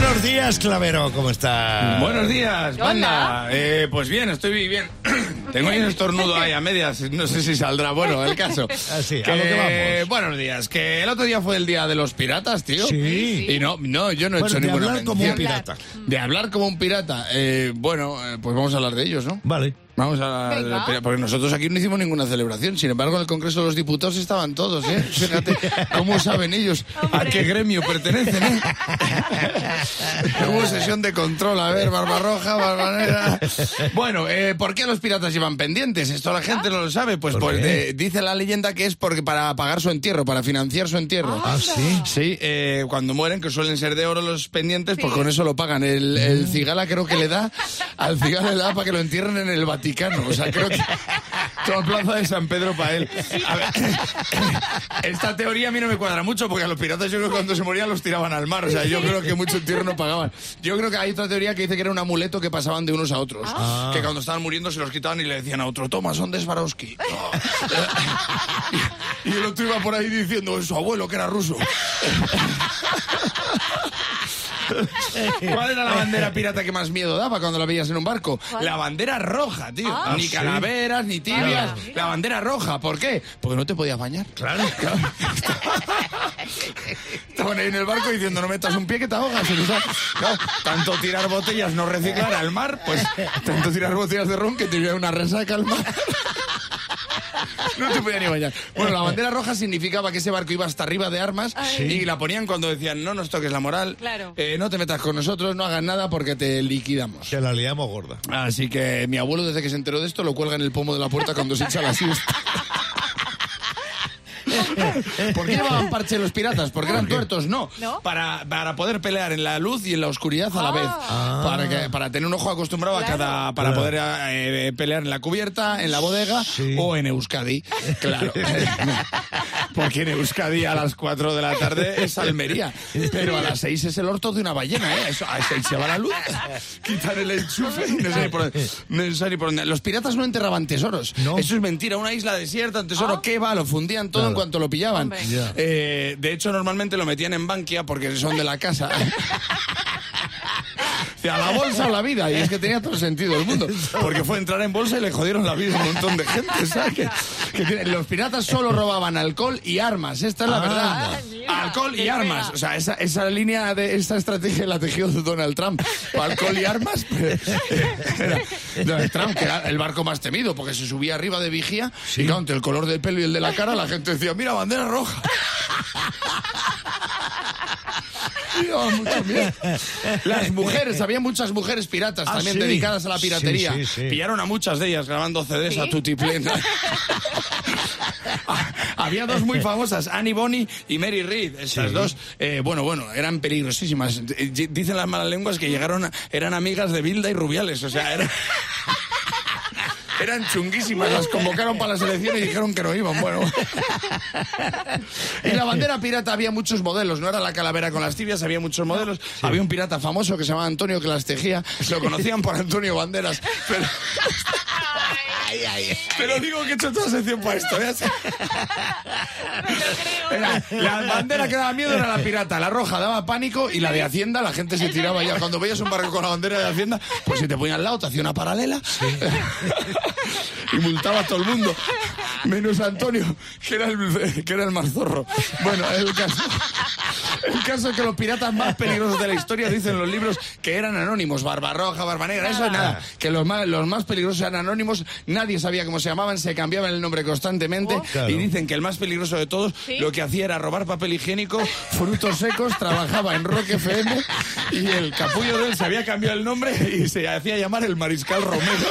Buenos días, Clavero, ¿cómo estás? Buenos días, banda. Eh, pues bien, estoy bien. Tengo ahí un estornudo ahí a medias, no sé si saldrá. Bueno, el caso. Así, que, a lo que vamos. Buenos días, que el otro día fue el día de los piratas, tío. Sí. Y no, no, yo no he Bueno, hecho de ninguna hablar como un mención. pirata. De hablar como un pirata. Eh, bueno, eh, pues vamos a hablar de ellos, ¿no? Vale. Vamos a Venga. porque nosotros aquí no hicimos ninguna celebración. Sin embargo, en el Congreso de los Diputados estaban todos, ¿eh? Fíjate cómo saben ellos a qué gremio pertenecen, ¿eh? Hubo sesión de control, a ver, Barbarroja, Barbanera. Bueno, eh, ¿por qué los piratas llevan pendientes? Esto la gente no lo sabe. Pues, ¿Por pues, qué? eh, dice la leyenda que es porque para pagar su entierro, para financiar su entierro. Ah, sí. Sí, eh, cuando mueren, que suelen ser de oro los pendientes, pues Sí. con eso lo pagan. El, el cigala creo que le da, al cigala le da para que lo entierren en el Vaticano. O sea, creo que toda plaza de San Pedro para él. A ver, esta teoría a mí no me cuadra mucho, porque a los piratas yo creo que cuando se morían los tiraban al mar. O sea, yo creo que mucho entierro no pagaban. Yo creo que hay otra teoría que dice que era un amuleto que pasaban de unos a otros. Que cuando estaban muriendo se los quitaban y le decían a otro, toma, son de Swarovski. Y el otro iba por ahí diciendo, su abuelo que era ruso. ¿Cuál era la bandera pirata que más miedo daba cuando la veías en un barco? La bandera roja, tío. Ah. ni ¿sí? calaveras, ni tibias. La bandera roja. ¿Por qué? Porque no te podías bañar. Claro. Estaban ahí en el barco diciendo, no metas un pie que te ahogas. Claro, tanto tirar botellas, no reciclar al mar, pues tanto tirar botellas de ron que te iba una resaca al mar. No te podía ni bañar. Bueno, la bandera roja significaba que ese barco iba hasta arriba de armas Ay. y la ponían cuando decían no nos toques la moral, Claro. eh, no te metas con nosotros, no hagas nada porque te liquidamos. Que la liamos gorda. Así que mi abuelo, desde que se enteró de esto, lo cuelga en el pomo de la puerta cuando se echa la siesta. ¿Por qué llevaban parche los piratas? ¿Porque eran tuertos? No. ¿No? Para, para poder pelear en la luz y en la oscuridad a la vez. Ah. Para, que, para tener un ojo acostumbrado a cada. Para Claro. poder eh, pelear en la cubierta, en la bodega Sí. o en Euskadi. Claro. Porque en Euskadi a las 4 de la tarde es Almería. Pero a las 6 es el orto de una ballena, ¿eh? Eso, a las 6 se va la luz. Quitan el enchufe y no sé ni por dónde. No sé ni por dónde. Los piratas no enterraban tesoros. No. Eso es mentira. Una isla desierta, un tesoro, ¿qué va? Lo fundían todo Claro. en cuanto lo pillaban. Eh, de hecho, normalmente lo metían en Bankia porque son de la casa. A la bolsa o la vida, y es que tenía todo el sentido del mundo. Porque fue entrar en bolsa y le jodieron la vida a un montón de gente, ¿sabes? Que- los piratas solo robaban alcohol y armas, esta es la Ah, verdad. Mira, alcohol y armas. O sea, esa, esa línea de esa estrategia la tejió Donald Trump. Alcohol y armas. pues, era Donald Trump, que era el barco más temido, porque se subía arriba de vigía y claro, entre el color del pelo y el de la cara, la gente decía, mira, bandera roja. Y daba mucho miedo. Las mujeres, había muchas mujeres piratas Ah, también sí. dedicadas a la piratería. Sí, sí, sí. Pillaron a muchas de ellas grabando CDs ¿Sí? a tutiplén. Había dos muy famosas, Annie Bonny y Mary Read. Estas Sí. dos, eh, bueno, bueno, eran peligrosísimas. Eh, Dicen las malas lenguas que llegaron, a- eran amigas de Bilda y Rubiales, o sea, era- eran chunguísimas. Las convocaron para la selección y dijeron que no iban. Bueno. Y la bandera pirata había muchos modelos, no era la calavera con las tibias, había muchos modelos. Había un pirata famoso que se llamaba Antonio que las tejía, lo conocían por Antonio Banderas. Pero, pero digo que he hecho toda sección para esto. ¿eh? Era- la bandera que daba miedo era la pirata, la roja daba pánico y la de Hacienda, la gente se tiraba ya. Cuando veías un barco con la bandera de Hacienda, pues si te ponían al lado, te hacía una paralela y multaba a todo el mundo. Menos Antonio, que era el, que era el más zorro. Bueno, el caso, el caso es que los piratas más peligrosos de la historia dicen los libros que eran anónimos. Barbarroja, Barbanegra, eso es nada. Que los más, los más peligrosos eran anónimos, nadie sabía cómo se llamaban, se cambiaban el nombre constantemente. Oh. Claro. Y dicen que el más peligroso de todos ¿Sí? lo que hacía era robar papel higiénico, frutos secos, trabajaba en Rock FM y el capullo de él se había cambiado el nombre y se hacía llamar el Mariscal Romero.